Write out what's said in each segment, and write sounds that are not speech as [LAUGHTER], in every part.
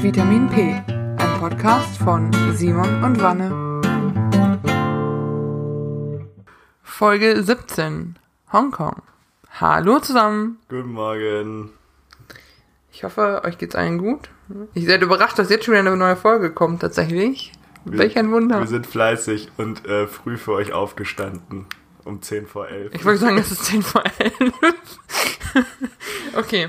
Vitamin P, ein Podcast von Simon und Wanne. Folge 17, Hongkong. Hallo zusammen. Guten Morgen. Ich hoffe, euch geht's allen gut. Ich seid überrascht, dass jetzt schon wieder eine neue Folge kommt, tatsächlich. Wir, Welch ein Wunder. Wir sind fleißig und äh, früh für euch aufgestanden. Um 10 vor 11. Ich wollte sagen, es ist 10 vor 11. [LAUGHS] okay.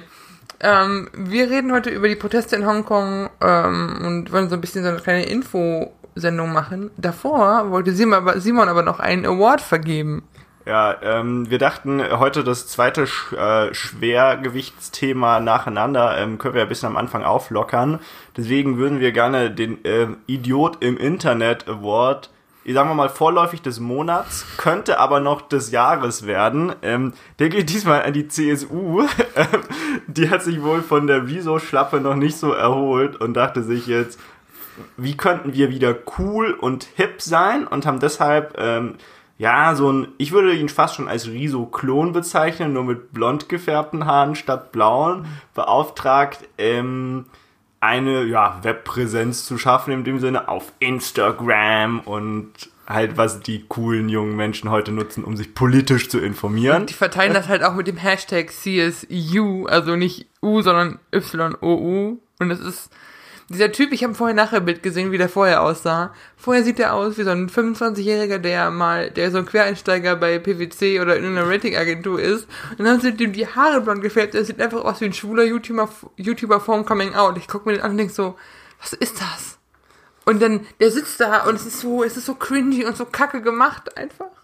Ähm, wir reden heute über die Proteste in Hongkong ähm, und wollen so ein bisschen so eine kleine Infosendung machen. Davor wollte Simon aber, noch einen Award vergeben. Ja, ähm, wir dachten, heute das zweite Sch äh, Schwergewichtsthema nacheinander ähm, können wir ein bisschen am Anfang auflockern. Deswegen würden wir gerne den äh, Idiot im Internet Award sagen wir mal, vorläufig des Monats, könnte aber noch des Jahres werden. Ähm, der geht diesmal an die CSU. [LAUGHS] Ähm, die hat sich wohl von der Wieso-Schlappe noch nicht so erholt und dachte sich jetzt, wie könnten wir wieder cool und hip sein und haben deshalb, ähm, ja, so ein, ich würde ihn fast schon als Riso-Klon bezeichnen, nur mit blond gefärbten Haaren statt blauen, beauftragt, ähm, eine ja, Webpräsenz zu schaffen, in dem Sinne auf Instagram und halt, was die coolen jungen Menschen heute nutzen, um sich politisch zu informieren. Die verteilen das halt auch mit dem Hashtag CSU, also nicht U, sondern YOU. Und es ist dieser Typ, ich habe vorher nachher Bild gesehen, wie der vorher aussah. Vorher sieht er aus wie so ein 25-Jähriger, der mal, der so ein Quereinsteiger bei PwC oder in einer Ratingagentur ist. Und dann sind ihm die Haare blond gefärbt. Er sieht einfach aus wie ein schwuler YouTuber, YouTuber vorm Coming Out. Ich gucke mir den an und denk so, was ist das? Und dann, der sitzt da und es ist so, es ist so cringy und so kacke gemacht einfach.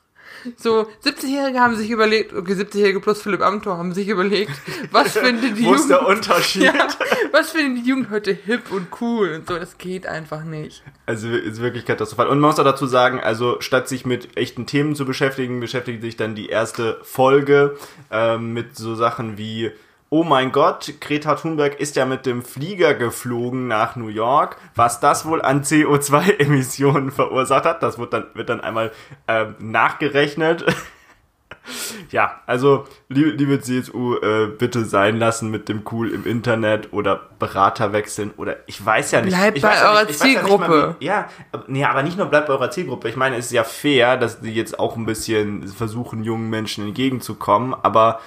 So, 70-Jährige haben sich überlegt, okay, 70-Jährige plus Philipp Amthor haben sich überlegt, was findet die Wo ist der Unterschied? Ja, was findet die Jugend heute hip und cool und so, das geht einfach nicht. Also ist wirklich katastrophal. Und man muss auch dazu sagen, also statt sich mit echten Themen zu beschäftigen, beschäftigt sich dann die erste Folge ähm, mit so Sachen wie oh mein Gott, Greta Thunberg ist ja mit dem Flieger geflogen nach New York. Was das wohl an CO2-Emissionen verursacht hat, das wird dann, wird dann einmal äh, nachgerechnet. [LAUGHS] ja, also, liebe, liebe CSU, äh, bitte sein lassen mit dem Cool im Internet oder Berater wechseln oder ich weiß ja nicht. Bleibt ich bei eurer nicht, Zielgruppe. Ja, ja, nee, aber nicht nur bleibt bei eurer Zielgruppe. Ich meine, es ist ja fair, dass die jetzt auch ein bisschen versuchen, jungen Menschen entgegenzukommen, aber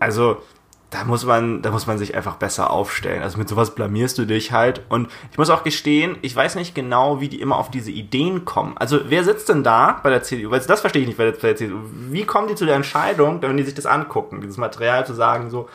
also da muss man, da muss man sich einfach besser aufstellen. Also mit sowas blamierst du dich halt. Und ich muss auch gestehen, ich weiß nicht genau, wie die immer auf diese Ideen kommen. Also wer sitzt denn da bei der CDU? Weil das verstehe ich nicht bei der, CDU. Wie kommen die zu der Entscheidung, wenn die sich das angucken, dieses Material zu sagen, so,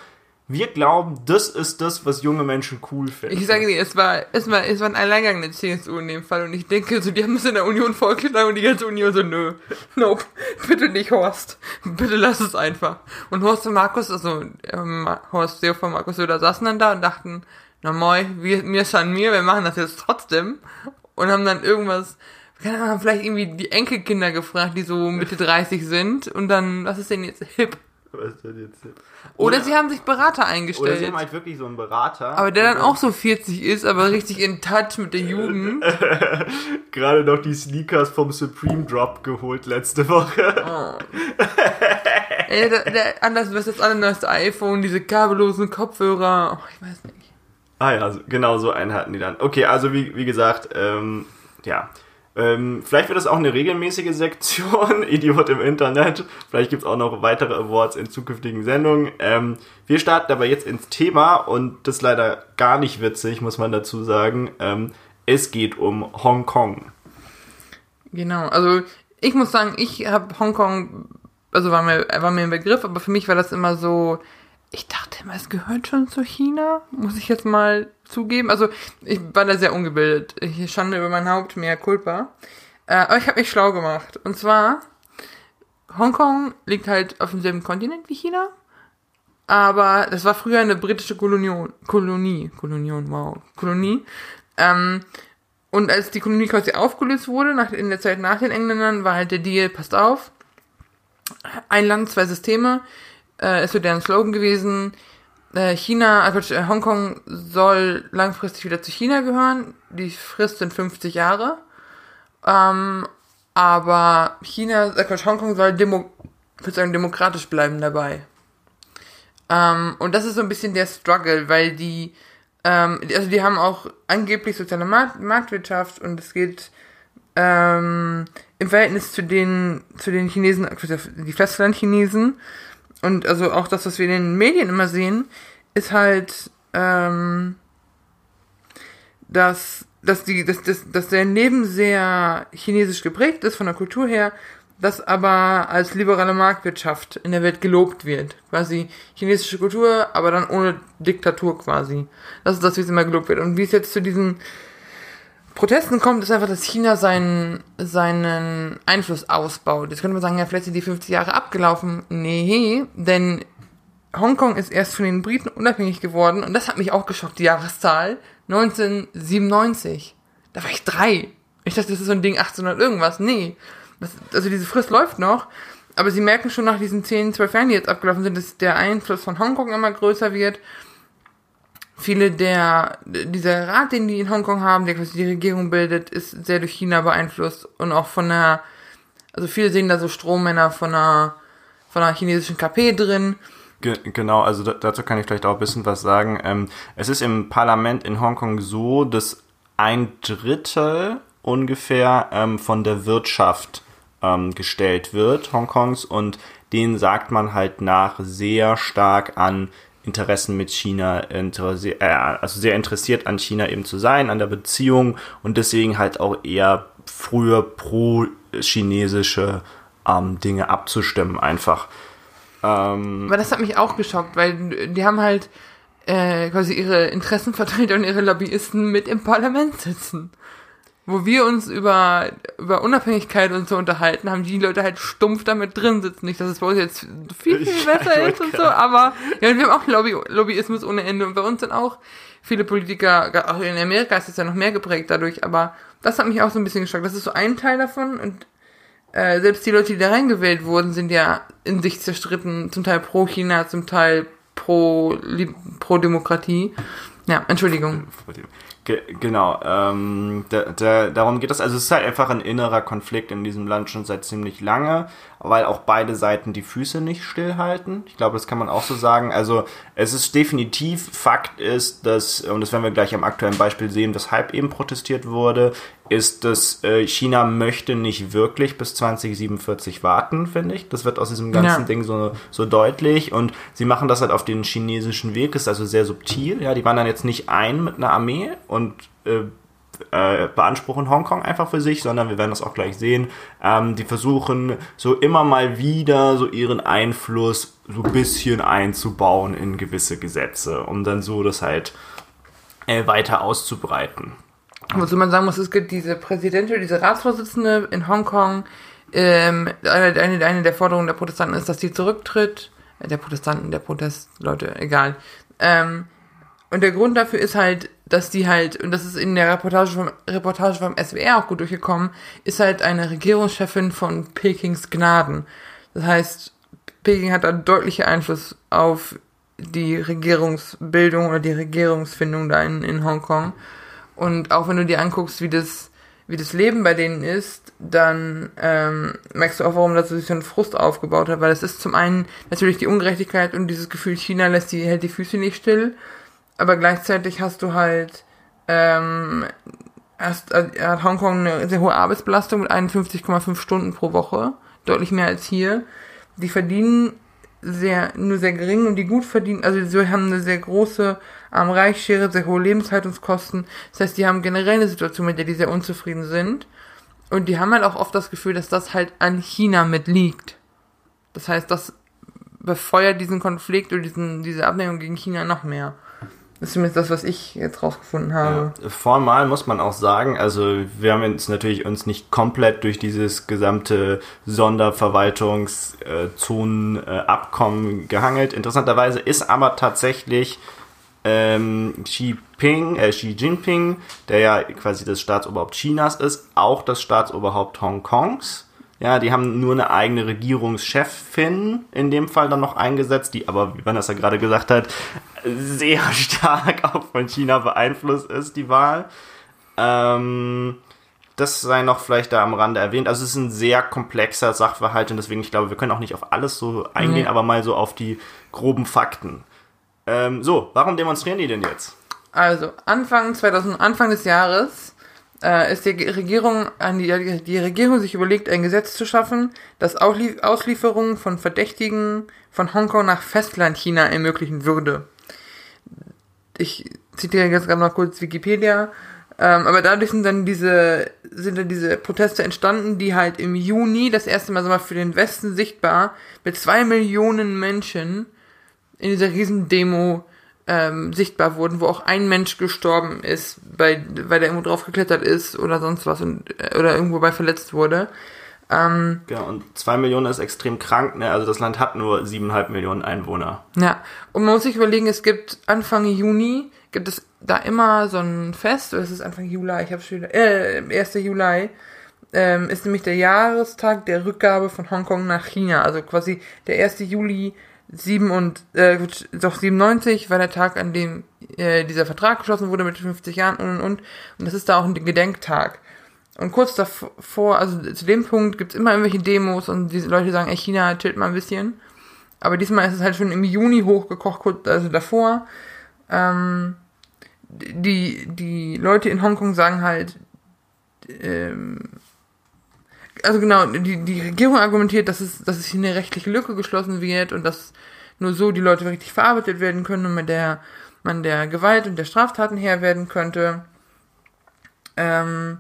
wir glauben, das ist das, was junge Menschen cool finden. Ich sage dir, es war, es war, es war ein Alleingang der CSU in dem Fall und ich denke, so, die haben es in der Union vorgeschlagen und die ganze Union so, nö, nope, bitte nicht Horst, bitte lass es einfach. Und Horst und Markus, also, ähm, Horst Seehofer von Markus Söder saßen dann da und dachten, na moi, wir, mir an mir, wir machen das jetzt trotzdem und haben dann irgendwas, keine Ahnung, vielleicht irgendwie die Enkelkinder gefragt, die so Mitte 30 sind und dann, was ist denn jetzt hip? Was denn jetzt? Oder, oder, sie haben sich Berater eingestellt. Oder sie haben halt wirklich so einen Berater. Aber der dann auch so 40 ist, aber richtig in touch mit der Jugend. [LAUGHS] Gerade noch die Sneakers vom Supreme Drop geholt letzte Woche. Oh. Ey, der, der, anders, was das allerneueste iPhone, diese kabellosen Kopfhörer. Oh, ich weiß nicht. Ah ja, genau so einen hatten die dann. Okay, also wie, wie gesagt, ähm, ja. Ähm, vielleicht wird es auch eine regelmäßige Sektion, [LAUGHS] Idiot im Internet. Vielleicht gibt es auch noch weitere Awards in zukünftigen Sendungen. Ähm, wir starten aber jetzt ins Thema und das ist leider gar nicht witzig, muss man dazu sagen. Ähm, es geht um Hongkong. Genau, also ich muss sagen, ich habe Hongkong, also war mir, war mir ein Begriff, aber für mich war das immer so, ich dachte immer, es gehört schon zu China, muss ich jetzt mal zugeben. Also ich war da sehr ungebildet. Ich schande über mein Haupt, mehr Culpa. Äh, aber ich habe mich schlau gemacht. Und zwar, Hongkong liegt halt auf demselben Kontinent wie China. Aber das war früher eine britische Kolonion, Kolonie, Kolonion, wow, Kolonie. Ähm, und als die Kolonie quasi aufgelöst wurde, nach, in der Zeit nach den Engländern, war halt der Deal, passt auf, ein Land, zwei Systeme, äh, ist so deren Slogan gewesen, China, also äh, Hongkong soll langfristig wieder zu China gehören. Die Frist sind 50 Jahre. Ähm, aber China, äh, Hongkong soll demo, sagen, demokratisch bleiben dabei. Ähm, und das ist so ein bisschen der Struggle, weil die ähm, also die haben auch angeblich soziale Markt Marktwirtschaft und es geht ähm, im Verhältnis zu den, zu den Chinesen, die Festlandchinesen und also auch das, was wir in den Medien immer sehen, ist halt, ähm, dass, dass, die, dass, dass, dass der Leben sehr chinesisch geprägt ist von der Kultur her, das aber als liberale Marktwirtschaft in der Welt gelobt wird. Quasi chinesische Kultur, aber dann ohne Diktatur quasi. Das ist das, wie es immer gelobt wird. Und wie es jetzt zu diesen Protesten kommt, ist einfach, dass China seinen, seinen Einfluss ausbaut. Jetzt könnte man sagen, ja, vielleicht sind die 50 Jahre abgelaufen. Nee, denn Hongkong ist erst von den Briten unabhängig geworden und das hat mich auch geschockt, die Jahreszahl. 1997. Da war ich drei. Ich dachte, das ist so ein Ding 1800 irgendwas. Nee. Das, also diese Frist läuft noch. Aber sie merken schon nach diesen 10, 12 Jahren, die jetzt abgelaufen sind, dass der Einfluss von Hongkong immer größer wird viele der, dieser Rat, den die in Hongkong haben, der quasi die Regierung bildet, ist sehr durch China beeinflusst und auch von der, also viele sehen da so Strommänner von einer, von einer chinesischen KP drin. Genau, also dazu kann ich vielleicht auch ein bisschen was sagen. Ähm, es ist im Parlament in Hongkong so, dass ein Drittel ungefähr ähm, von der Wirtschaft ähm, gestellt wird, Hongkongs, und denen sagt man halt nach sehr stark an Interessen mit China, äh, also sehr interessiert an China eben zu sein, an der Beziehung und deswegen halt auch eher früher pro-chinesische ähm, Dinge abzustimmen einfach. Ähm, Aber das hat mich auch geschockt, weil die haben halt äh, quasi ihre Interessenvertreter und ihre Lobbyisten mit im Parlament sitzen wo wir uns über, über Unabhängigkeit und so unterhalten, haben die Leute halt stumpf damit drin sitzen. Nicht, dass es bei uns jetzt viel, viel [LAUGHS] besser ist und so, aber ja, wir haben auch Lobby, Lobbyismus ohne Ende und bei uns sind auch viele Politiker, auch in Amerika ist es ja noch mehr geprägt dadurch, aber das hat mich auch so ein bisschen geschockt. Das ist so ein Teil davon und äh, selbst die Leute, die da reingewählt wurden, sind ja in sich zerstritten, zum Teil pro China, zum Teil pro, pro Demokratie. Ja, Entschuldigung. Ge genau, ähm, da, da, darum geht es. Also es ist halt einfach ein innerer Konflikt in diesem Land schon seit ziemlich lange, weil auch beide Seiten die Füße nicht stillhalten. Ich glaube, das kann man auch so sagen. Also es ist definitiv, Fakt ist, dass, und das werden wir gleich am aktuellen Beispiel sehen, weshalb eben protestiert wurde, ist, dass äh, China möchte nicht wirklich bis 2047 warten, finde ich. Das wird aus diesem ganzen ja. Ding so, so deutlich. Und sie machen das halt auf den chinesischen Weg, ist also sehr subtil. Ja, die waren dann jetzt nicht ein mit einer Armee und äh, äh, beanspruchen Hongkong einfach für sich, sondern wir werden das auch gleich sehen. Ähm, die versuchen so immer mal wieder so ihren Einfluss so ein bisschen einzubauen in gewisse Gesetze, um dann so das halt äh, weiter auszubreiten. Wozu man sagen muss, es gibt diese Präsidentin, diese Ratsvorsitzende in Hongkong. Ähm, eine, eine, eine der Forderungen der Protestanten ist, dass sie zurücktritt. Äh, der Protestanten, der Protest, Leute, egal. Ähm, und der Grund dafür ist halt, dass die halt, und das ist in der Reportage vom, Reportage vom SWR auch gut durchgekommen, ist halt eine Regierungschefin von Pekings Gnaden. Das heißt, Peking hat da deutliche Einfluss auf die Regierungsbildung oder die Regierungsfindung da in, in Hongkong. Und auch wenn du dir anguckst, wie das, wie das Leben bei denen ist, dann ähm, merkst du auch, warum das sich so ein Frust aufgebaut hat, weil es ist zum einen natürlich die Ungerechtigkeit und dieses Gefühl, China lässt die, hält die Füße nicht still, aber gleichzeitig hast du halt, ähm, hast, äh, hat Hongkong eine sehr hohe Arbeitsbelastung mit 51,5 Stunden pro Woche, deutlich mehr als hier. Die verdienen sehr, nur sehr gering und die gut verdienen, also sie haben eine sehr große arm reich sehr hohe Lebenshaltungskosten. Das heißt, die haben generell eine Situation, mit der die sehr unzufrieden sind. Und die haben halt auch oft das Gefühl, dass das halt an China mitliegt. Das heißt, das befeuert diesen Konflikt oder diesen, diese Abnehmung gegen China noch mehr. Das ist zumindest das, was ich jetzt rausgefunden habe. Ja, formal muss man auch sagen, also wir haben jetzt natürlich uns nicht komplett durch dieses gesamte Sonderverwaltungszonenabkommen gehangelt. Interessanterweise ist aber tatsächlich ähm, Xi, Ping, äh, Xi Jinping, der ja quasi das Staatsoberhaupt Chinas ist, auch das Staatsoberhaupt Hongkongs. Ja, die haben nur eine eigene Regierungschefin in dem Fall dann noch eingesetzt, die aber, wie Vanessa gerade gesagt hat, sehr [LAUGHS] stark auch von China beeinflusst ist, die Wahl. Ähm, das sei noch vielleicht da am Rande erwähnt. Also es ist ein sehr komplexer Sachverhalt und deswegen, ich glaube, wir können auch nicht auf alles so eingehen, nee. aber mal so auf die groben Fakten. Ähm, so, warum demonstrieren die denn jetzt? Also, Anfang 2000, Anfang des Jahres äh, ist die Regierung an die, die Regierung sich überlegt, ein Gesetz zu schaffen, das Auslie Auslieferungen von Verdächtigen von Hongkong nach Festlandchina ermöglichen würde. Ich zitiere jetzt gerade noch kurz Wikipedia. Ähm, aber dadurch sind dann diese, sind dann diese Proteste entstanden, die halt im Juni das erste Mal, so mal für den Westen sichtbar mit zwei Millionen Menschen in dieser Riesendemo ähm, sichtbar wurden, wo auch ein Mensch gestorben ist, weil, weil der irgendwo drauf geklettert ist oder sonst was und, äh, oder irgendwo bei verletzt wurde. Ähm, ja, und zwei Millionen ist extrem krank, ne? Also das Land hat nur siebeneinhalb Millionen Einwohner. Ja, und man muss sich überlegen, es gibt Anfang Juni, gibt es da immer so ein Fest, oder ist es Anfang Juli, ich habe schon wieder, äh, 1. Juli, ähm, ist nämlich der Jahrestag der Rückgabe von Hongkong nach China. Also quasi der 1. Juli 7 und, äh, doch 97 war der Tag, an dem äh, dieser Vertrag geschlossen wurde mit 50 Jahren und und und. Und das ist da auch ein Gedenktag. Und kurz davor, also zu dem Punkt gibt's immer irgendwelche Demos und diese Leute sagen, ey, China chillt mal ein bisschen. Aber diesmal ist es halt schon im Juni hochgekocht, kurz, also davor. Ähm, die, die Leute in Hongkong sagen halt, ähm, also genau, die, die Regierung argumentiert, dass es, dass es hier eine rechtliche Lücke geschlossen wird und dass nur so die Leute richtig verarbeitet werden können und mit der man der Gewalt und der Straftaten Herr werden könnte. Ähm,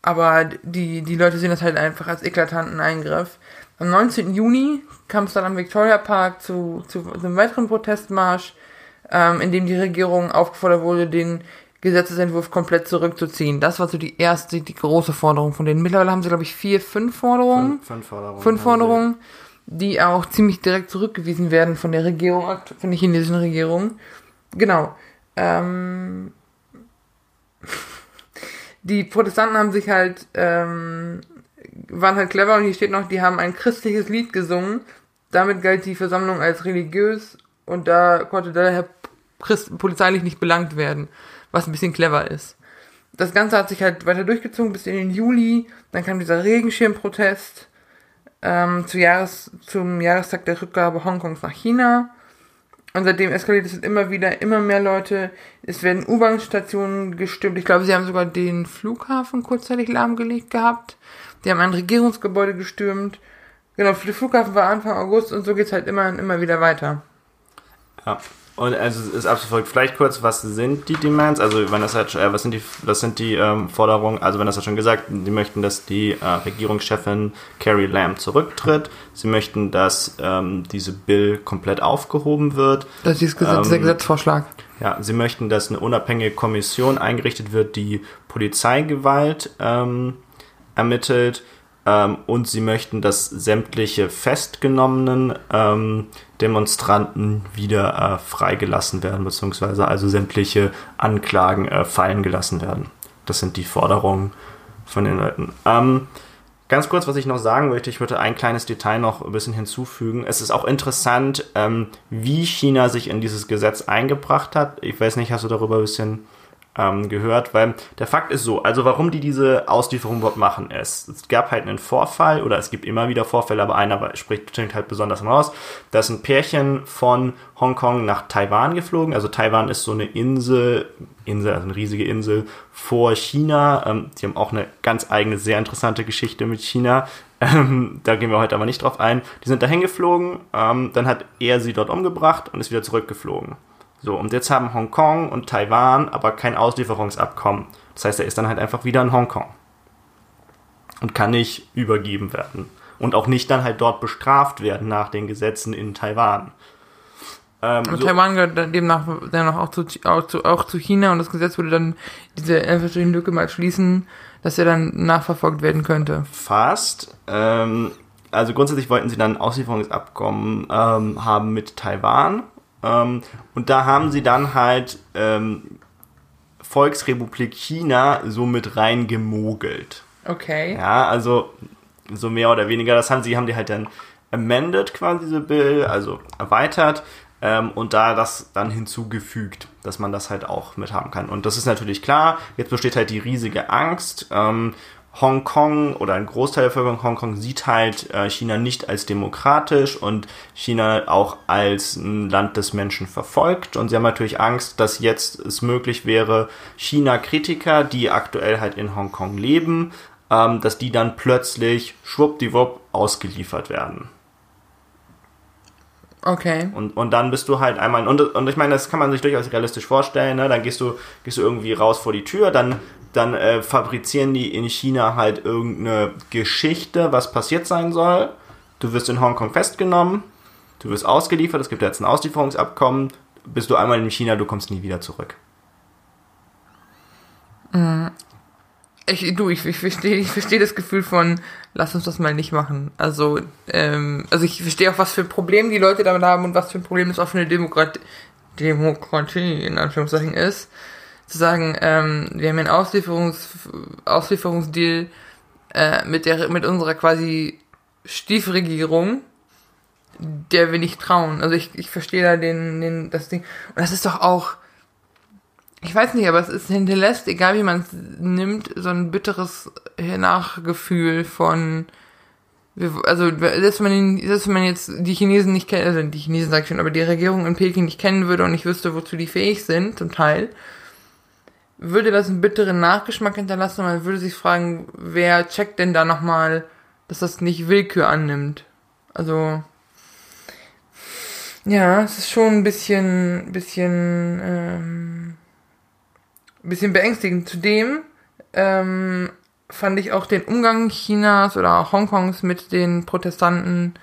aber die, die Leute sehen das halt einfach als eklatanten Eingriff. Am 19. Juni kam es dann am Victoria Park zu, zu einem weiteren Protestmarsch, ähm, in dem die Regierung aufgefordert wurde, den Gesetzesentwurf komplett zurückzuziehen. Das war so die erste, die große Forderung von denen. Mittlerweile haben sie, glaube ich, vier, fünf Forderungen. Fünf, fünf Forderungen. Fünf Forderungen, die auch ziemlich direkt zurückgewiesen werden von der Regierung, von der chinesischen Regierung. Genau. Ähm, [LAUGHS] die Protestanten haben sich halt, ähm, waren halt clever und hier steht noch, die haben ein christliches Lied gesungen. Damit galt die Versammlung als religiös und da konnte daher Christ polizeilich nicht belangt werden was ein bisschen clever ist. Das Ganze hat sich halt weiter durchgezogen bis in den Juli. Dann kam dieser Regenschirmprotest ähm, zu Jahres, zum Jahrestag der Rückgabe Hongkongs nach China. Und seitdem eskaliert es immer wieder, immer mehr Leute. Es werden U-Bahn-Stationen gestimmt. Ich glaube, sie haben sogar den Flughafen kurzzeitig lahmgelegt gehabt. Die haben ein Regierungsgebäude gestürmt. Genau, den Flughafen war Anfang August und so geht's halt immer und immer wieder weiter. Ja. Und also es ist absolut vielleicht kurz, was sind die Demands? Also wenn das hat, äh, was sind die, was sind die ähm, Forderungen? Also wenn das hat schon gesagt, sie möchten, dass die äh, Regierungschefin Carrie Lam zurücktritt. Sie möchten, dass ähm, diese Bill komplett aufgehoben wird. Das ist ähm, dieser Gesetzvorschlag. Ja, sie möchten, dass eine unabhängige Kommission eingerichtet wird, die Polizeigewalt ähm, ermittelt ähm, und sie möchten, dass sämtliche festgenommenen ähm, Demonstranten wieder äh, freigelassen werden, beziehungsweise also sämtliche Anklagen äh, fallen gelassen werden. Das sind die Forderungen von den Leuten. Ähm, ganz kurz, was ich noch sagen möchte, ich würde ein kleines Detail noch ein bisschen hinzufügen. Es ist auch interessant, ähm, wie China sich in dieses Gesetz eingebracht hat. Ich weiß nicht, hast du darüber ein bisschen ähm, gehört, weil der Fakt ist so, also warum die diese Auslieferung überhaupt machen ist, es gab halt einen Vorfall oder es gibt immer wieder Vorfälle, aber einer spricht halt besonders raus, da ist ein Pärchen von Hongkong nach Taiwan geflogen, also Taiwan ist so eine Insel, Insel, also eine riesige Insel vor China, ähm, die haben auch eine ganz eigene, sehr interessante Geschichte mit China, ähm, da gehen wir heute aber nicht drauf ein, die sind dahin geflogen, ähm, dann hat er sie dort umgebracht und ist wieder zurückgeflogen. So, und jetzt haben Hongkong und Taiwan aber kein Auslieferungsabkommen. Das heißt, er ist dann halt einfach wieder in Hongkong. Und kann nicht übergeben werden. Und auch nicht dann halt dort bestraft werden nach den Gesetzen in Taiwan. Ähm, so Taiwan gehört demnach dennoch auch zu, auch, zu, auch zu China und das Gesetz würde dann diese einfache Lücke mal schließen, dass er dann nachverfolgt werden könnte. Fast. Ähm, also grundsätzlich wollten sie dann ein Auslieferungsabkommen ähm, haben mit Taiwan ähm, und da haben sie dann halt ähm, Volksrepublik China so mit reingemogelt. Okay. Ja, also so mehr oder weniger. Das haben sie, haben die halt dann amended quasi diese Bill, also erweitert ähm, und da das dann hinzugefügt, dass man das halt auch mit haben kann. Und das ist natürlich klar. Jetzt besteht halt die riesige Angst. Ähm, Hongkong oder ein Großteil der Bevölkerung Hongkong sieht halt äh, China nicht als demokratisch und China auch als ein Land des Menschen verfolgt. Und sie haben natürlich Angst, dass jetzt es möglich wäre, China-Kritiker, die aktuell halt in Hongkong leben, ähm, dass die dann plötzlich schwuppdiwupp ausgeliefert werden. Okay. Und, und dann bist du halt einmal, und, und ich meine, das kann man sich durchaus realistisch vorstellen, ne? dann gehst du, gehst du irgendwie raus vor die Tür, dann, dann äh, fabrizieren die in China halt irgendeine Geschichte, was passiert sein soll. Du wirst in Hongkong festgenommen, du wirst ausgeliefert, es gibt jetzt ein Auslieferungsabkommen, bist du einmal in China, du kommst nie wieder zurück. Ich, du, ich, ich verstehe ich versteh das Gefühl von, lass uns das mal nicht machen. Also, ähm, also ich verstehe auch, was für Probleme die Leute damit haben und was für ein Problem das eine Demokratie, Demokratie in Anführungszeichen ist. Zu sagen, ähm, wir haben einen Auslieferungs, Auslieferungsdeal äh, mit der mit unserer quasi Stiefregierung, der wir nicht trauen. Also ich, ich verstehe da den, den, das Ding. Und das ist doch auch ich weiß nicht, aber es ist hinterlässt, egal wie man es nimmt, so ein bitteres Nachgefühl von, also selbst wenn, man, selbst wenn man jetzt die Chinesen nicht kennt, also die Chinesen sag ich schon, aber die Regierung in Peking nicht kennen würde und nicht wüsste, wozu die fähig sind, zum Teil, würde das einen bitteren Nachgeschmack hinterlassen und man würde sich fragen, wer checkt denn da nochmal, dass das nicht Willkür annimmt. Also, ja, es ist schon ein bisschen, bisschen, ähm, ein bisschen beängstigend. Zudem ähm, fand ich auch den Umgang Chinas oder Hongkongs mit den Protestanten,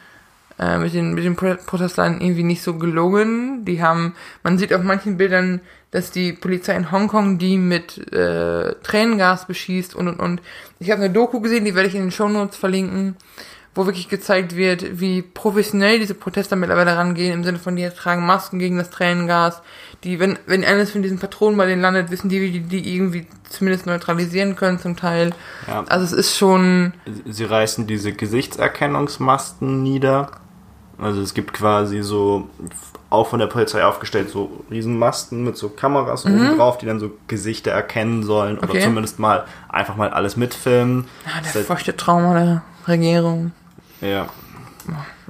äh, mit den, mit den Protestanten irgendwie nicht so gelungen. Die haben, man sieht auf manchen Bildern, dass die Polizei in Hongkong die mit äh, Tränengas beschießt und und und. Ich habe eine Doku gesehen, die werde ich in den Show Notes verlinken wo wirklich gezeigt wird, wie professionell diese Protester mittlerweile rangehen, im Sinne von, die tragen Masken gegen das Tränengas, die, wenn, wenn eines von diesen Patronen bei denen landet, wissen die, wie die, die irgendwie zumindest neutralisieren können zum Teil. Ja. Also es ist schon... Sie reißen diese Gesichtserkennungsmasten nieder. Also es gibt quasi so, auch von der Polizei aufgestellt, so Riesenmasten mit so Kameras mhm. oben drauf, die dann so Gesichter erkennen sollen okay. oder zumindest mal einfach mal alles mitfilmen. Ah, der feuchte Trauma der Regierung. Ja.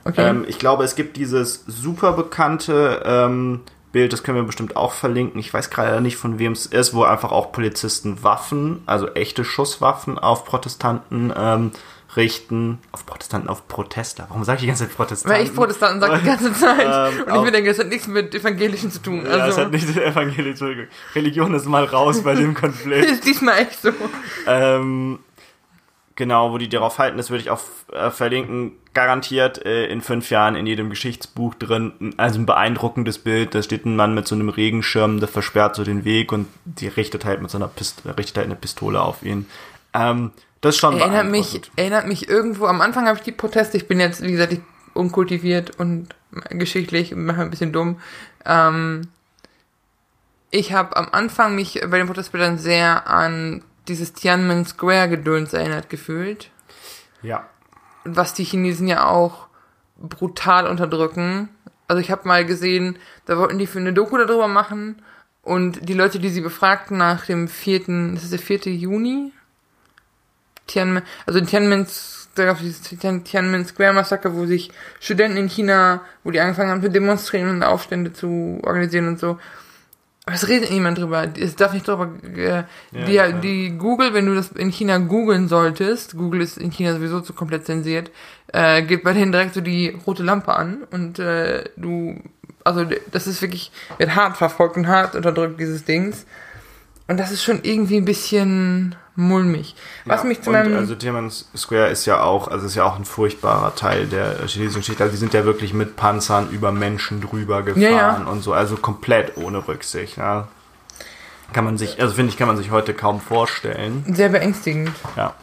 Okay. Ähm, ich glaube, es gibt dieses super bekannte ähm, Bild, das können wir bestimmt auch verlinken. Ich weiß gerade nicht, von wem es ist, wo einfach auch Polizisten Waffen, also echte Schusswaffen auf Protestanten ähm, richten. Auf Protestanten, auf Protester. Warum sage ich die ganze Zeit Protestanten? Weil ich Protestanten sage die ganze Zeit. [LAUGHS] Ähm, und ich mir denke, es hat nichts mit Evangelischen zu tun. Also. Ja, es hat nichts mit Evangelischen zu tun. Religion ist mal raus bei dem [LAUGHS] Konflikt. ist diesmal echt so. Ähm, genau, wo die darauf halten, das würde ich auch äh, verlinken, garantiert äh, in fünf Jahren in jedem Geschichtsbuch drin, also ein beeindruckendes Bild, da steht ein Mann mit so einem Regenschirm, der versperrt so den Weg und die richtet halt mit so einer Pist richtet halt eine Pistole auf ihn. Ähm, das ist schon erinnert mich, erinnert mich irgendwo, am Anfang habe ich die Proteste, ich bin jetzt, wie gesagt, ich unkultiviert und geschichtlich, mache ein bisschen dumm, ähm, ich habe am Anfang mich bei den Protestbildern sehr an dieses Tiananmen Square Gedöns erinnert gefühlt. Ja. Was die Chinesen ja auch brutal unterdrücken. Also ich habe mal gesehen, da wollten die für eine Doku darüber machen und die Leute, die sie befragten nach dem 4., das ist der 4. Juni? Tiananmen, also Tiananmen, da gab es dieses Tiananmen Square Massaker, wo sich Studenten in China, wo die angefangen haben zu demonstrieren und Aufstände zu organisieren und so. Aber es redet niemand drüber. Es darf nicht drüber. Äh, ja, die, die Google, wenn du das in China googeln solltest, Google ist in China sowieso zu komplett zensiert, äh, geht bei denen direkt so die rote Lampe an und äh, du, also das ist wirklich, wird hart verfolgt und hart unterdrückt, dieses Dings. Und das ist schon irgendwie ein bisschen mulmig. Was ja, mich zu meinem. Also Tiananmen Square ist ja auch, also ist ja auch ein furchtbarer Teil der chinesischen Geschichte. Also die sind ja wirklich mit Panzern über Menschen drüber gefahren ja, ja. und so, also komplett ohne Rücksicht. Ja. Kann man sich, also finde ich, kann man sich heute kaum vorstellen. Sehr beängstigend. Ja.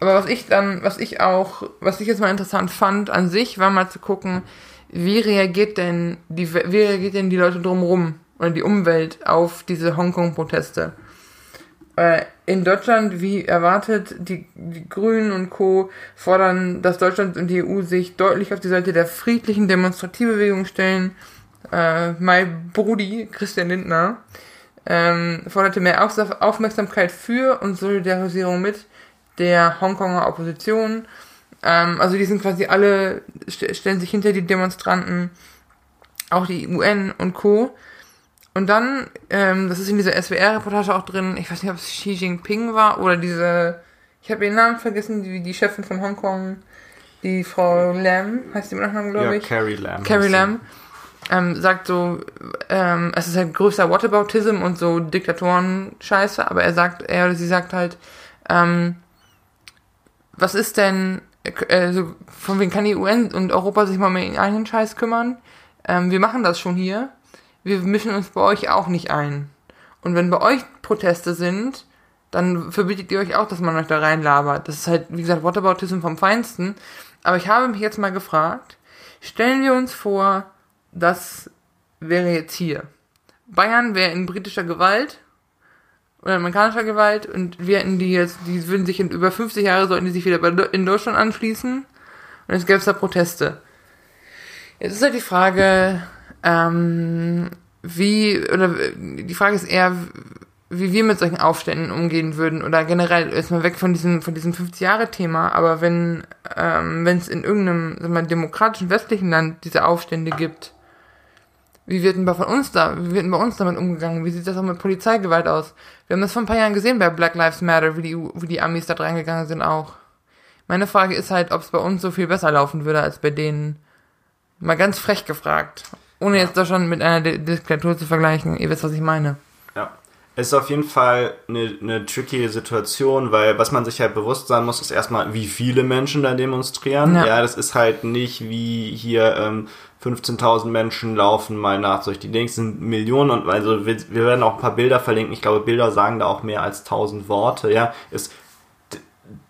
Aber was ich dann, was ich auch, was ich jetzt mal interessant fand an sich, war mal zu gucken, wie reagiert denn die, wie reagiert denn die Leute drumherum? oder die Umwelt auf diese Hongkong-Proteste. Äh, in Deutschland, wie erwartet, die, die Grünen und Co. fordern, dass Deutschland und die EU sich deutlich auf die Seite der friedlichen Demonstrativbewegung stellen. Äh, mein Brudi, Christian Lindner, ähm, forderte mehr Aufmerksamkeit für und Solidarisierung mit der Hongkonger Opposition. Ähm, also die sind quasi alle, st stellen sich hinter die Demonstranten, auch die UN und Co. Und dann, ähm, das ist in dieser SWR-Reportage auch drin, ich weiß nicht, ob es Xi Jinping war oder diese, ich habe ihren Namen vergessen, die, die Chefin von Hongkong, die Frau Lam, heißt die mit Nachnamen, glaube Ja, ich. Carrie Lam. Carrie. Lam ähm, sagt so, ähm, es ist halt größter Whataboutism und so Diktatoren-Scheiße, aber er sagt, er oder sie sagt halt, ähm, was ist denn, äh, so, von wem kann die UN und Europa sich mal um ihren eigenen Scheiß kümmern? Ähm, wir machen das schon hier. Wir mischen uns bei euch auch nicht ein. Und wenn bei euch Proteste sind, dann verbietet ihr euch auch, dass man euch da reinlabert. Das ist halt, wie gesagt, Whataboutism vom Feinsten. Aber ich habe mich jetzt mal gefragt, stellen wir uns vor, das wäre jetzt hier. Bayern wäre in britischer Gewalt oder amerikanischer Gewalt und wir hätten die jetzt, die würden sich in über 50 Jahre sollten die sich wieder in Deutschland anschließen und jetzt gäbe es da Proteste. Jetzt ist halt die Frage, ähm, wie, oder die Frage ist eher, wie wir mit solchen Aufständen umgehen würden oder generell erstmal weg von diesem von diesem 50 Jahre Thema, aber wenn ähm, wenn es in irgendeinem sagen wir, demokratischen westlichen Land diese Aufstände gibt, wie wird denn bei von uns da, wie wird denn bei uns damit umgegangen? Wie sieht das auch mit Polizeigewalt aus? Wir haben das vor ein paar Jahren gesehen bei Black Lives Matter, wie die wie die Amis da reingegangen sind auch. Meine Frage ist halt, ob es bei uns so viel besser laufen würde als bei denen. Mal ganz frech gefragt. Ohne jetzt Deutschland mit einer Di- Diktatur zu vergleichen. Ihr wisst, was ich meine. Ja. Es ist auf jeden Fall eine, eine tricky Situation, weil was man sich halt bewusst sein muss, ist erstmal, wie viele Menschen da demonstrieren. Ja. Ja, das ist halt nicht wie hier ähm, 15.000 Menschen laufen mal nach durch die Dings, sind Millionen und also wir, wir werden auch ein paar Bilder verlinken. Ich glaube, Bilder sagen da auch mehr als 1000 Worte. Ja, ist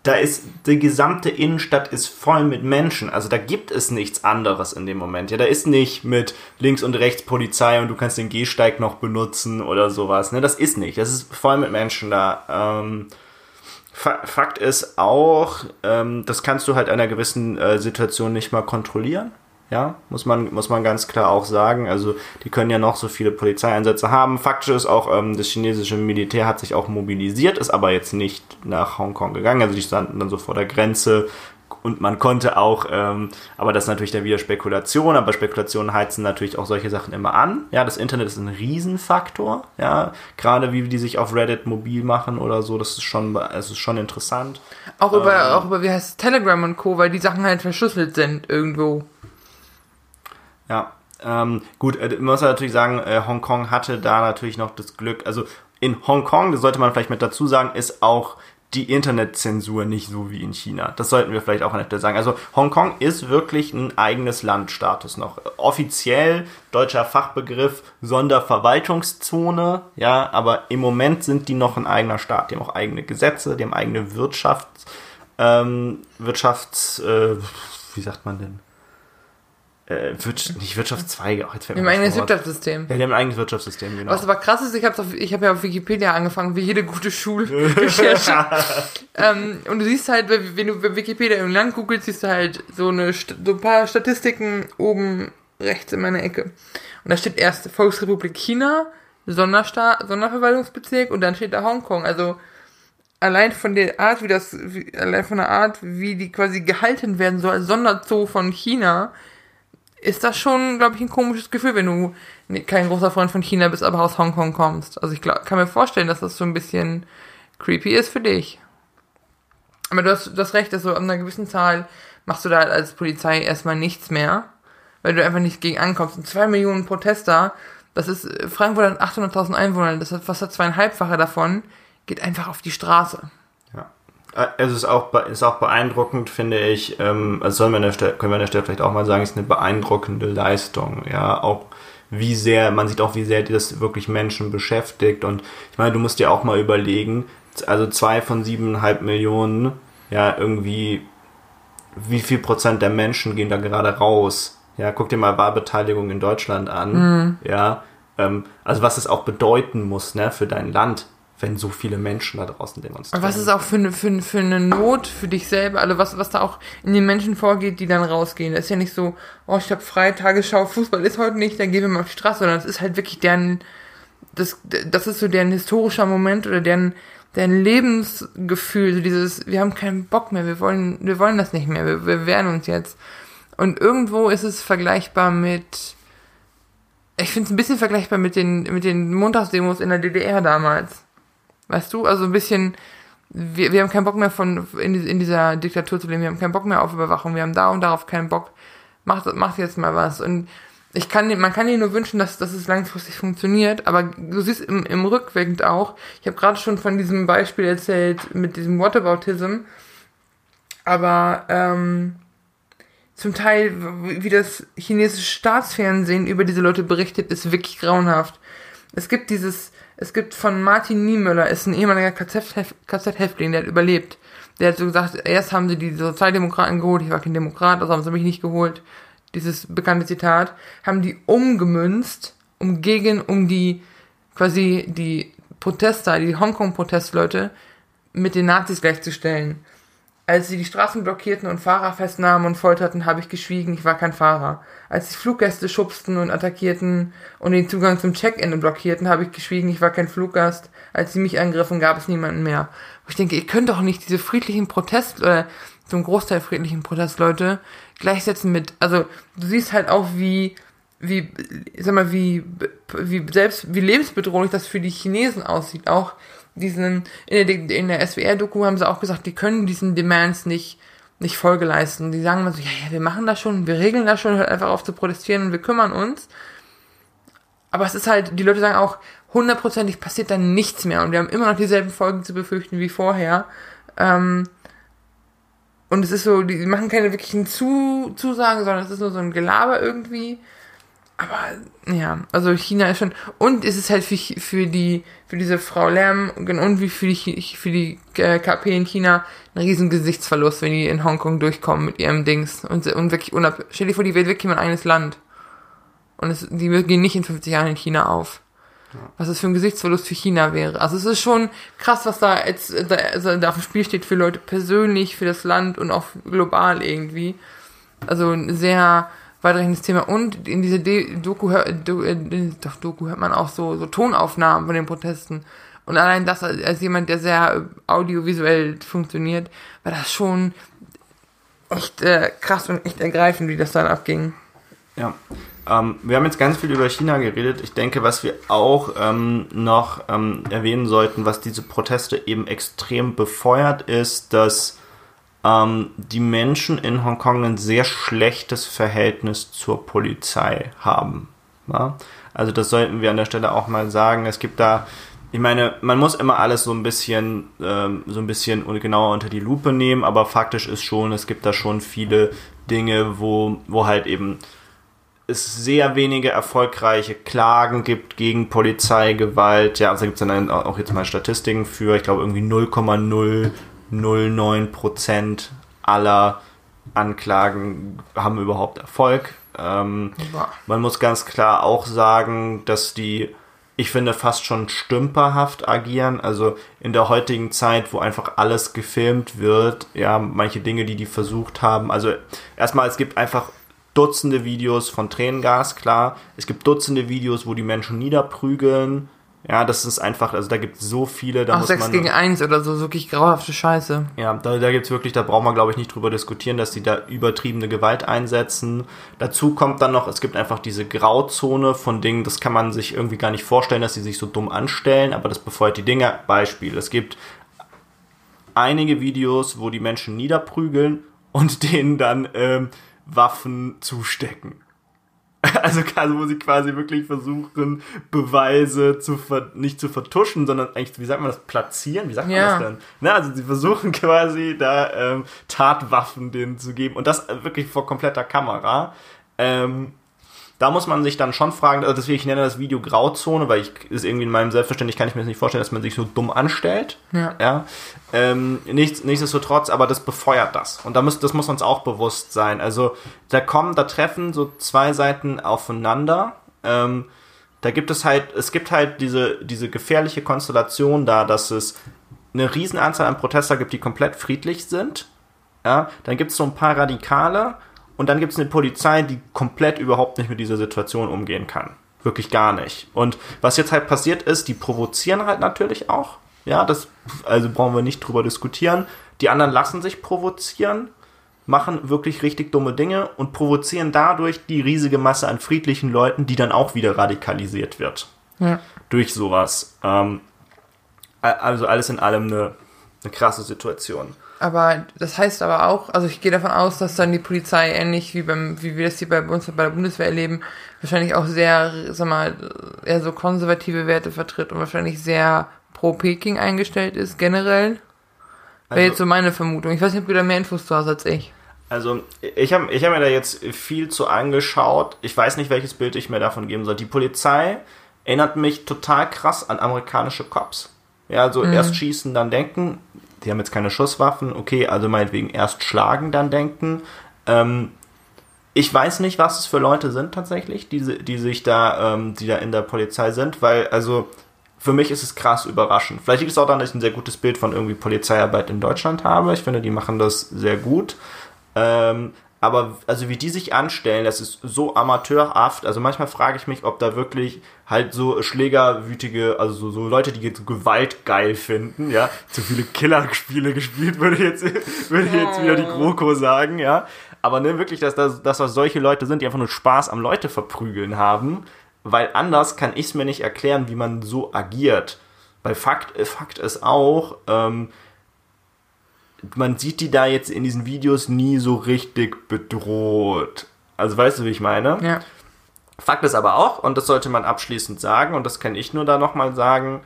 da ist die gesamte Innenstadt ist voll mit Menschen. Also da gibt es nichts anderes in dem Moment. Ja, da ist nicht mit links und rechts Polizei und du kannst den Gehsteig noch benutzen oder sowas. Ne, das ist nicht. Das ist voll mit Menschen da. Ähm, Fa- Fakt ist auch, ähm, das kannst du halt in einer gewissen äh, Situation nicht mal kontrollieren. Ja, muss man, muss man ganz klar auch sagen. Also, die können ja noch so viele Polizeieinsätze haben. Faktisch ist auch, ähm, das chinesische Militär hat sich auch mobilisiert, ist aber jetzt nicht nach Hongkong gegangen. Also, die standen dann so vor der Grenze und man konnte auch, ähm, aber das ist natürlich dann wieder Spekulation, aber Spekulationen heizen natürlich auch solche Sachen immer an. Ja, das Internet ist ein Riesenfaktor. Ja, gerade wie die sich auf Reddit mobil machen oder so, das ist schon, es ist schon interessant. Auch über, auch über, wie heißt es, Telegram und Co., weil die Sachen halt verschlüsselt sind irgendwo. Ja, ähm, gut, äh, man muss natürlich sagen, äh, Hongkong hatte da natürlich noch das Glück, also in Hongkong, das sollte man vielleicht mit dazu sagen, ist auch die Internetzensur nicht so wie in China. Das sollten wir vielleicht auch an der Stelle sagen. Also Hongkong ist wirklich ein eigenes Landstatus noch. Offiziell deutscher Fachbegriff Sonderverwaltungszone, ja, aber im Moment sind die noch ein eigener Staat. Die haben auch eigene Gesetze, die haben eigene Wirtschafts, ähm, Wirtschafts, äh, wie sagt man denn? Äh, Wirtsch nicht Wirtschaftszweige, ach, jetzt Wir haben ein eigenes. Wirtschaftssystem. Ja, die haben ein eigenes Wirtschaftssystem, genau. Was aber krass ist, ich habe ich hab ja auf Wikipedia angefangen, wie jede gute Schulrecherche. [LAUGHS] ähm, und du siehst halt, wenn du bei Wikipedia im Land googelst, siehst du halt so, eine, so ein paar Statistiken oben rechts in meiner Ecke. Und da steht erst Volksrepublik China, Sonderstaat, Sonderverwaltungsbezirk und dann steht da Hongkong. Also allein von der Art, wie das, wie, allein von der Art, wie die quasi gehalten werden soll als Sonderzoo von China, ist das schon, glaube ich, ein komisches Gefühl, wenn du nee, kein großer Freund von China bist, aber aus Hongkong kommst. Also ich glaub, kann mir vorstellen, dass das so ein bisschen creepy ist für dich. Aber du hast, du hast recht, dass so an einer gewissen Zahl machst du da halt als Polizei erstmal nichts mehr, weil du einfach nicht gegen ankommst. Und zwei Millionen Protester, das ist, äh, Frankfurt hat 800.000 Einwohner, das hat fast das zweieinhalbfache davon, geht einfach auf die Straße. Ja. Äh, Es ist auch, ist auch beeindruckend, finde ich, ähm, also sollen wir an der Stelle, können wir an der Stelle vielleicht auch mal sagen, ist eine beeindruckende Leistung, ja, auch wie sehr, man sieht auch, wie sehr das wirklich Menschen beschäftigt und ich meine, du musst dir auch mal überlegen, also zwei von siebeneinhalb Millionen, ja, irgendwie, wie viel Prozent der Menschen gehen da gerade raus? Ja, guck dir mal Wahlbeteiligung in Deutschland an, ja, ähm, also was es auch bedeuten muss, ne, für dein Land, wenn so viele Menschen da draußen demonstrieren. Und was ist auch für eine, für, für eine Not für dich selber, also was, was da auch in den Menschen vorgeht, die dann rausgehen. Das ist ja nicht so, oh, ich hab frei, Tagesschau, Fußball ist heute nicht, dann gehen wir mal auf die Straße, sondern es ist halt wirklich deren, das, das ist so deren historischer Moment oder deren, deren Lebensgefühl, so dieses, wir haben keinen Bock mehr, wir wollen, wir wollen das nicht mehr, wir, wir wehren uns jetzt. Und irgendwo ist es vergleichbar mit, ich finde es ein bisschen vergleichbar mit den, mit den Montagsdemos in der DDR damals. Weißt du? Also ein bisschen, wir, wir haben keinen Bock mehr von, in, in dieser Diktatur zu leben, wir haben keinen Bock mehr auf Überwachung, wir haben da und darauf keinen Bock. Macht, macht jetzt mal was. Und ich kann, man kann dir nur wünschen, dass, dass es langfristig funktioniert, aber du siehst im, im Rückwirkend auch, ich habe gerade schon von diesem Beispiel erzählt mit diesem Whataboutism, aber ähm, zum Teil, wie das chinesische Staatsfernsehen über diese Leute berichtet, ist wirklich grauenhaft. Es gibt dieses, es gibt von Martin Niemöller, ist ein ehemaliger KZ-Häftling, der hat überlebt. Der hat so gesagt, erst haben sie die Sozialdemokraten geholt, ich war kein Demokrat, also haben sie mich nicht geholt dieses bekannte Zitat, haben die umgemünzt, um gegen, um die, quasi die Protester, die Hongkong-Protestleute mit den Nazis gleichzustellen. Als sie die Straßen blockierten und Fahrer festnahmen und folterten, habe ich geschwiegen, ich war kein Fahrer. Als sie Fluggäste schubsten und attackierten und den Zugang zum Check-in blockierten, habe ich geschwiegen, ich war kein Fluggast. Als sie mich angriffen, gab es niemanden mehr. Ich denke, ihr könnt doch nicht diese friedlichen Protest, oder zum Großteil friedlichen Protestleute gleichsetzen mit, also du siehst halt auch, wie, wie, sag mal, wie, wie selbst, wie lebensbedrohlich das für die Chinesen aussieht. Auch diesen, in der, in der SWR-Doku haben sie auch gesagt, die können diesen Demands nicht, nicht Folge leisten. Die sagen immer so, ja, ja, wir machen das schon, wir regeln das schon, hört einfach auf zu protestieren und wir kümmern uns. Aber es ist halt, die Leute sagen auch, hundertprozentig passiert dann nichts mehr und wir haben immer noch dieselben Folgen zu befürchten wie vorher. Ähm, und es ist so, die machen keine wirklichen Zu Zusagen, sondern es ist nur so ein Gelaber irgendwie. Aber ja, also China ist schon. Und es ist halt für, für die, für diese Frau Lam und wie für die, für die äh, KP in China ein riesen Gesichtsverlust, wenn die in Hongkong durchkommen mit ihrem Dings. Und, und wirklich unab. Stell dir vor, die wird wirklich mein eigenes Land. Und es, die gehen nicht in 50 Jahren in China auf was es für ein Gesichtsverlust für China wäre. Also es ist schon krass, was da jetzt da, also da auf dem Spiel steht für Leute persönlich, für das Land und auch global irgendwie. Also ein sehr weitreichendes Thema. Und in dieser Doku, Do äh, doch, Doku hört man auch so, so Tonaufnahmen von den Protesten. Und allein das als jemand, der sehr audiovisuell funktioniert, war das schon echt äh, krass und echt ergreifend, wie das dann abging. Ja, ähm, wir haben jetzt ganz viel über China geredet. Ich denke, was wir auch ähm, noch ähm, erwähnen sollten, was diese Proteste eben extrem befeuert, ist, dass ähm, die Menschen in Hongkong ein sehr schlechtes Verhältnis zur Polizei haben. Ja? Also das sollten wir an der Stelle auch mal sagen. Es gibt da, ich meine, man muss immer alles so ein bisschen, ähm, so ein bisschen genauer unter die Lupe nehmen, aber faktisch ist schon, es gibt da schon viele Dinge, wo, wo halt eben es sehr wenige erfolgreiche Klagen gibt gegen Polizeigewalt. Ja, also gibt es dann auch jetzt mal Statistiken für, ich glaube irgendwie 0,0 0,9% aller Anklagen haben überhaupt Erfolg. Ähm, man muss ganz klar auch sagen, dass die, ich finde, fast schon stümperhaft agieren. Also in der heutigen Zeit, wo einfach alles gefilmt wird, ja, manche Dinge, die die versucht haben. Also erstmal, es gibt einfach Dutzende Videos von Tränengas, klar. Es gibt Dutzende Videos, wo die Menschen niederprügeln. Ja, das ist einfach, also da gibt es so viele. Da Auch muss 6 man, gegen 1 oder so, wirklich grauhafte Scheiße. Ja, da, da gibt es wirklich, da braucht man glaube ich nicht drüber diskutieren, dass die da übertriebene Gewalt einsetzen. Dazu kommt dann noch, es gibt einfach diese Grauzone von Dingen, das kann man sich irgendwie gar nicht vorstellen, dass sie sich so dumm anstellen, aber das befeuert die Dinge. Beispiel, es gibt einige Videos, wo die Menschen niederprügeln und [LAUGHS] denen dann ähm, Waffen zustecken. [LAUGHS] Also, also wo sie quasi wirklich versuchen, Beweise zu ver nicht zu vertuschen, sondern eigentlich, wie sagt man das, platzieren? Wie sagt man ja. das denn? Na, also sie versuchen [LAUGHS] quasi da ähm, Tatwaffen denen zu geben und das wirklich vor kompletter Kamera. Ähm, da muss man sich dann schon fragen, also deswegen ich nenne das Video Grauzone, weil ich ist irgendwie in meinem Selbstverständnis kann ich mir das nicht vorstellen, dass man sich so dumm anstellt. Ja. ja? Ähm, nichts, nichtsdestotrotz, aber das befeuert das. Und da muss, das muss uns auch bewusst sein. Also da kommen, da treffen so zwei Seiten aufeinander. Ähm, da gibt es halt, es gibt halt diese, diese gefährliche Konstellation da, dass es eine Riesenanzahl an Protester gibt, die komplett friedlich sind. Ja, dann gibt es so ein paar Radikale und dann gibt es eine Polizei, die komplett überhaupt nicht mit dieser Situation umgehen kann. Wirklich gar nicht. Und was jetzt halt passiert ist, die provozieren halt natürlich auch. Ja, das, also brauchen wir nicht drüber diskutieren. Die anderen lassen sich provozieren, machen wirklich richtig dumme Dinge und provozieren dadurch die riesige Masse an friedlichen Leuten, die dann auch wieder radikalisiert wird. Ja. Durch sowas. Ähm, also alles in allem eine, eine krasse Situation. Aber das heißt aber auch, also ich gehe davon aus, dass dann die Polizei ähnlich wie beim, wie wir das hier bei uns bei der Bundeswehr erleben, wahrscheinlich auch sehr, sag mal, eher so konservative Werte vertritt und wahrscheinlich sehr pro Peking eingestellt ist, generell. Wäre Also- jetzt so meine Vermutung. Ich weiß nicht, ob du da mehr Infos zu hast als ich. Also, ich habe ich hab mir da jetzt viel zu angeschaut. Ich weiß nicht, welches Bild ich mir davon geben soll. Die Polizei erinnert mich total krass an amerikanische Cops. Ja, also erst schießen, dann denken. Die haben jetzt keine Schusswaffen. Okay, also meinetwegen erst schlagen, dann denken. Ähm, ich weiß nicht, was es für Leute sind tatsächlich, die, die sich da, ähm, die da in der Polizei sind, weil, also, für mich ist es krass überraschend. Vielleicht liegt es auch daran, dass ich ein sehr gutes Bild von irgendwie Polizeiarbeit in Deutschland habe. Ich finde, die machen das sehr gut. Ähm, aber also wie die sich anstellen, das ist so amateurhaft. Also manchmal frage ich mich, ob da wirklich halt so schlägerwütige, also so, so Leute, die jetzt Gewalt geil finden, ja, zu viele Killerspiele gespielt, würde jetzt, [LAUGHS] würde jetzt wieder die GroKo sagen, ja. Aber ne, wirklich, dass das, dass das solche Leute sind, die einfach nur Spaß am Leute verprügeln haben, weil anders kann ich es mir nicht erklären, wie man so agiert. Weil Fakt, Fakt ist auch, ähm, man sieht die da jetzt in diesen Videos nie so richtig bedroht. Also weißt du, wie ich meine? Ja. Fakt ist aber auch, und das sollte man abschließend sagen, und das kann ich nur da nochmal sagen,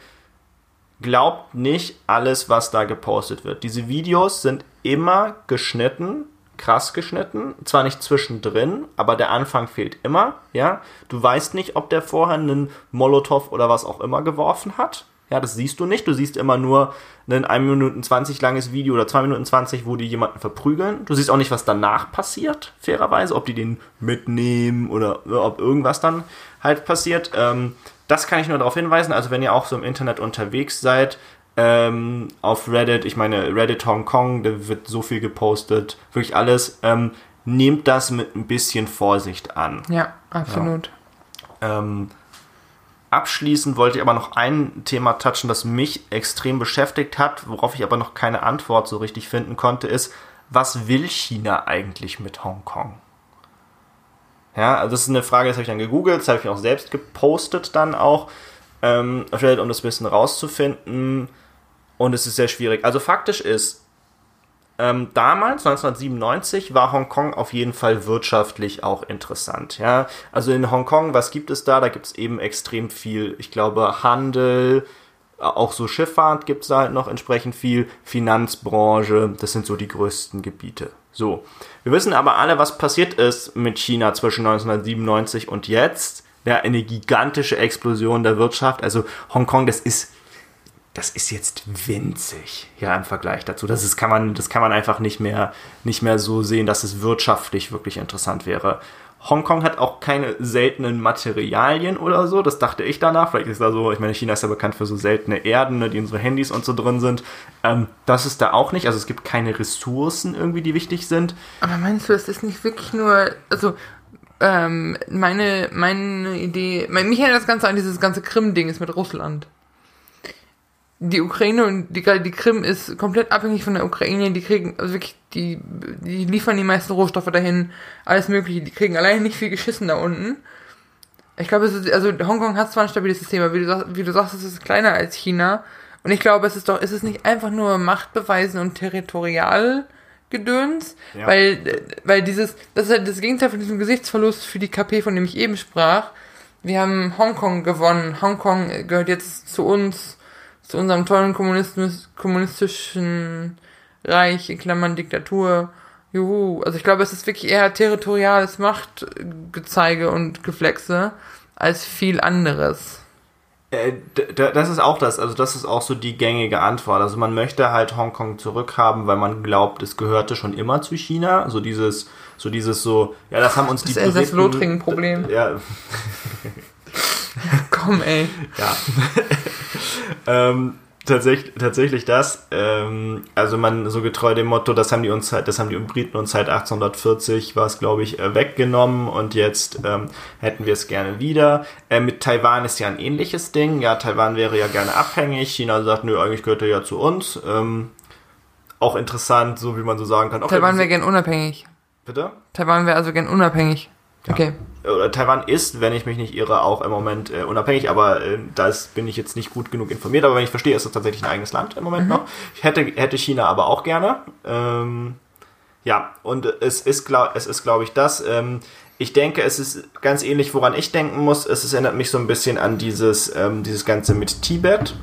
glaubt nicht alles, was da gepostet wird. Diese Videos sind immer geschnitten, krass geschnitten, zwar nicht zwischendrin, aber der Anfang fehlt immer, ja. Du weißt nicht, ob der vorher einen Molotow oder was auch immer geworfen hat. Ja, das siehst du nicht. Du siehst immer nur ein 1 Minuten 20 langes Video oder 2 Minuten 20, wo die jemanden verprügeln. Du siehst auch nicht, was danach passiert, fairerweise, ob die den mitnehmen oder ob irgendwas dann halt passiert. Ähm, das kann ich nur darauf hinweisen. Also wenn ihr auch so im Internet unterwegs seid, ähm, auf Reddit, ich meine Reddit Hong Kong, da wird so viel gepostet, wirklich alles, ähm, nehmt das mit ein bisschen Vorsicht an. Ja, absolut. Ähm, abschließend wollte ich aber noch ein Thema touchen, das mich extrem beschäftigt hat, worauf ich aber noch keine Antwort so richtig finden konnte, ist, was will China eigentlich mit Hongkong? Ja, also das ist eine Frage, das habe ich dann gegoogelt, das habe ich auch selbst gepostet dann auch, ähm, um das ein bisschen rauszufinden. Und es ist sehr schwierig. Also faktisch ist, ähm, damals, 1997, war Hongkong auf jeden Fall wirtschaftlich auch interessant. Ja, also in Hongkong, was gibt es da? Da gibt es eben extrem viel, ich glaube, Handel, auch so Schifffahrt gibt es da halt noch entsprechend viel, Finanzbranche, das sind so die größten Gebiete. So. Wir wissen aber alle, was passiert ist mit China zwischen 1997 und jetzt. Ja, eine gigantische Explosion der Wirtschaft. Also Hongkong, das ist das ist jetzt winzig, ja, im Vergleich dazu. Das ist, kann man, das kann man einfach nicht mehr, nicht mehr so sehen, dass es wirtschaftlich wirklich interessant wäre. Hongkong hat auch keine seltenen Materialien oder so, das dachte ich danach. Vielleicht ist da so, ich meine, China ist ja bekannt für so seltene Erden, ne, die in unsere Handys und so drin sind. Ähm, das ist da auch nicht. Also es gibt keine Ressourcen irgendwie, die wichtig sind. Aber meinst du, es ist nicht wirklich nur, also ähm, meine, meine Idee, mein, mich erinnert das Ganze an dieses ganze Krim-Ding ist mit Russland. Die Ukraine und die, die Krim ist komplett abhängig von der Ukraine. Die kriegen, also wirklich, die, die liefern die meisten Rohstoffe dahin, alles Mögliche. Die kriegen alleine nicht viel geschissen da unten. Ich glaube, es ist, also Hongkong hat zwar ein stabiles System, aber wie du, sag- wie du sagst, es ist kleiner als China. Und ich glaube, es ist doch, es ist nicht einfach nur Machtbeweisen und territorial Gedöns, Ja. weil, weil dieses, das ist halt das Gegenteil von diesem Gesichtsverlust für die KP, von dem ich eben sprach. Wir haben Hongkong gewonnen. Hongkong gehört jetzt zu uns, zu unserem tollen Kommunismus, kommunistischen Reich, in Klammern Diktatur. Juhu. Also ich glaube, es ist wirklich eher territoriales Machtgezeige und Geflexe als viel anderes. Äh, das ist auch das, also das ist auch so die gängige Antwort. Also man möchte halt Hongkong zurückhaben, weil man glaubt, es gehörte schon immer zu China. So dieses, so dieses so, ja, das haben uns Das die Elsass-Lothringen-Problem. Ja, Komm, ey. ja. [LAUGHS] ähm, tatsächlich, tatsächlich das. Ähm, also man so getreu dem Motto, das haben die uns halt, das haben die Briten uns seit 1840 war es glaube ich äh, weggenommen und jetzt ähm, hätten wir es gerne wieder. Äh, mit Taiwan ist ja ein ähnliches Ding. Ja, Taiwan wäre ja gerne abhängig. China sagt, nö, eigentlich gehört er ja zu uns. Ähm, auch interessant, so wie man so sagen kann. Okay, Taiwan wäre gern unabhängig. Bitte? Taiwan wäre also gern unabhängig. Ja. Okay. Oder Taiwan ist, wenn ich mich nicht irre, auch im Moment äh, unabhängig, aber äh, das bin ich jetzt nicht gut genug informiert. Aber wenn ich verstehe, ist es tatsächlich ein eigenes Land im Moment Mhm. noch. Ich hätte, hätte China aber auch gerne. Ähm, ja, und es ist, glaub, es ist, glaube ich, das. Ähm, ich denke, es ist ganz ähnlich, woran ich denken muss. Es, es erinnert mich so ein bisschen an dieses, ähm, dieses Ganze mit Tibet.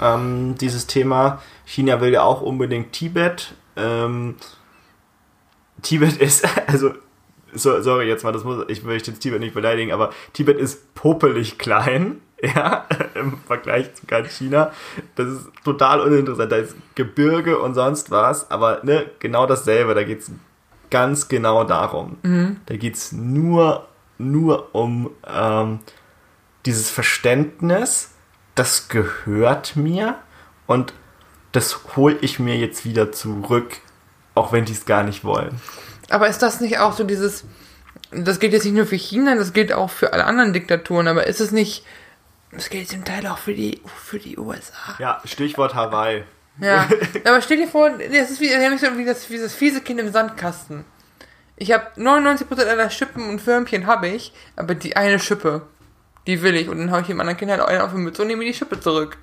Ähm, dieses Thema. China will ja auch unbedingt Tibet. Ähm, Tibet [LAUGHS] ist, also so, sorry jetzt mal, das muss, ich möchte jetzt Tibet nicht beleidigen, aber Tibet ist popelig klein, [LAUGHS] ja, im Vergleich zu ganz China. Das ist total uninteressant. Da ist Gebirge und sonst was, aber ne, genau dasselbe. Da geht's ganz genau darum. Da geht's nur, nur um ähm, dieses Verständnis, das gehört mir und das hole ich mir jetzt wieder zurück, auch wenn die es gar nicht wollen. Aber ist das nicht auch so dieses, das gilt jetzt nicht nur für China, das gilt auch für alle anderen Diktaturen, aber ist es nicht, das gilt zum Teil auch für die, für die USA. Ja, Stichwort Hawaii. [LAUGHS] Ja, aber stell dir vor, das ist wie, wie, das, wie das fiese Kind im Sandkasten. Ich habe 99% aller Schippen und Förmchen habe ich, aber die eine Schippe, die will ich und dann hau ich dem anderen Kind halt einen auf die Mütze und nehme die Schippe zurück.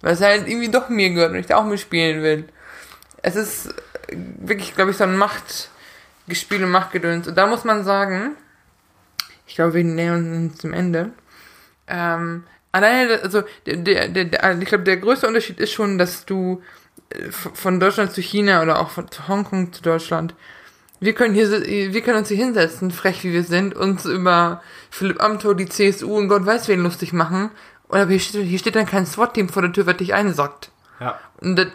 Weil es halt irgendwie doch mir gehört und ich da auch mitspielen will. Es ist wirklich, glaube ich, so ein Machtgespiel und Machtgedöns. Und da muss man sagen, ich glaube, wir nähern uns zum Ende. Ähm, alleine, also der, der, der, der, ich glaube, der größte Unterschied ist schon, dass du äh, von Deutschland zu China oder auch von Hongkong zu Deutschland, wir können hier, wir können uns hier hinsetzen, frech wie wir sind, uns über Philipp Amthor, die CSU und Gott weiß wen lustig machen. Oder hier steht, hier steht dann kein SWAT-Team vor der Tür, was dich einsackt. Ja. Und das,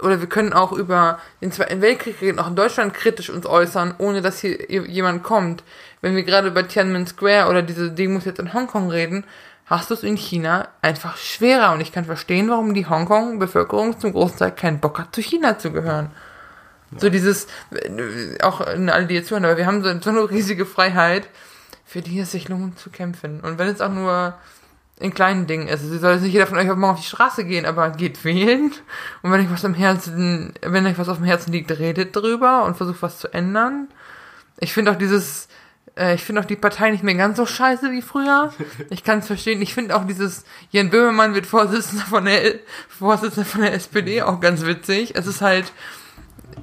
oder wir können auch über den Zweiten Weltkrieg reden, auch in Deutschland kritisch uns äußern, ohne dass hier jemand kommt. Wenn wir gerade über Tiananmen Square oder diese Demos jetzt in Hongkong reden, hast du es in China einfach schwerer. Und ich kann verstehen, warum die Hongkong-Bevölkerung zum Großteil keinen Bock hat, zu China zu gehören. So dieses, äh, auch in alle, die jetzt hören, aber wir haben so, so eine riesige Freiheit, für die es sich lohnt zu kämpfen. Und wenn es auch nur in kleinen Dingen ist. Also soll jetzt nicht jeder von euch auf morgen auf die Straße gehen, aber geht wählen. Und wenn euch was am Herzen, wenn euch was auf dem Herzen liegt, redet drüber und versucht was zu ändern. Ich finde auch dieses, äh, ich finde auch die Partei nicht mehr ganz so scheiße wie früher. Ich kann es verstehen. Ich finde auch dieses, Jan Böhmermann wird Vorsitzender von der, Vorsitzender von der SPD auch ganz witzig. Es ist halt,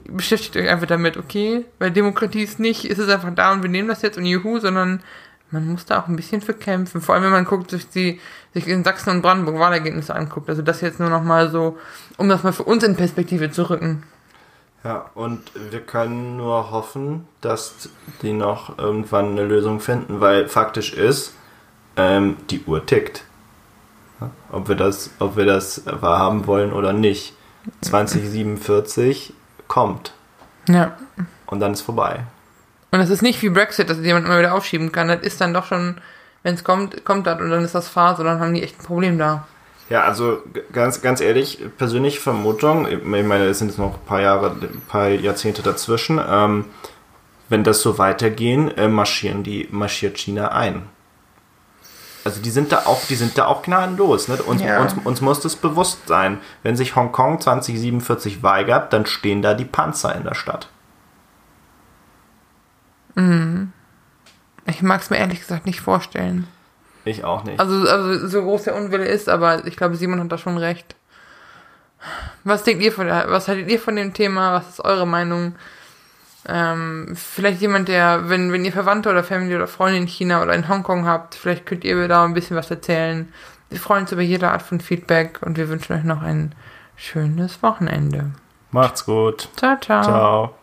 beschäftigt euch einfach damit, okay? Weil Demokratie ist nicht, ist es einfach da und wir nehmen das jetzt und juhu, sondern man muss da auch ein bisschen für kämpfen. Vor allem, wenn man guckt, sich die, sich in Sachsen und Brandenburg Wahlergebnisse anguckt. Also das jetzt nur noch mal so, um das mal für uns in Perspektive zu rücken. Ja, und wir können nur hoffen, dass die noch irgendwann eine Lösung finden, weil faktisch ist, ähm, die Uhr tickt. Ob wir das, ob wir das wahrhaben wollen oder nicht. [CLEARS THROAT] 2047 kommt Ja. und dann ist vorbei. Und es ist nicht wie Brexit, dass jemand immer wieder aufschieben kann. Das ist dann doch schon, wenn es kommt, kommt das und dann ist das Phase und dann haben die echt ein Problem da. Ja, also ganz, ganz ehrlich, persönliche Vermutung, ich meine, es sind jetzt noch ein paar Jahre, ein paar Jahrzehnte dazwischen, ähm, wenn das so weitergehen, äh, marschieren die, marschiert China ein. Also die sind da auch, die sind da auch gnadenlos. Ne? Uns, Ja. uns, uns muss das bewusst sein. Wenn sich Hongkong 2047 weigert, dann stehen da die Panzer in der Stadt. Ich mag es mir ehrlich gesagt nicht vorstellen. Ich auch nicht. Also, also so groß der Unwille ist, aber ich glaube, Simon hat da schon recht. Was denkt ihr von der, was haltet ihr von dem Thema? Was ist eure Meinung? Ähm, vielleicht jemand, der, wenn, wenn ihr Verwandte oder Family oder Freunde in China oder in Hongkong habt, vielleicht könnt ihr mir da ein bisschen was erzählen. Wir freuen uns über jede Art von Feedback und wir wünschen euch noch ein schönes Wochenende. Macht's gut. Ciao, ciao. Ciao.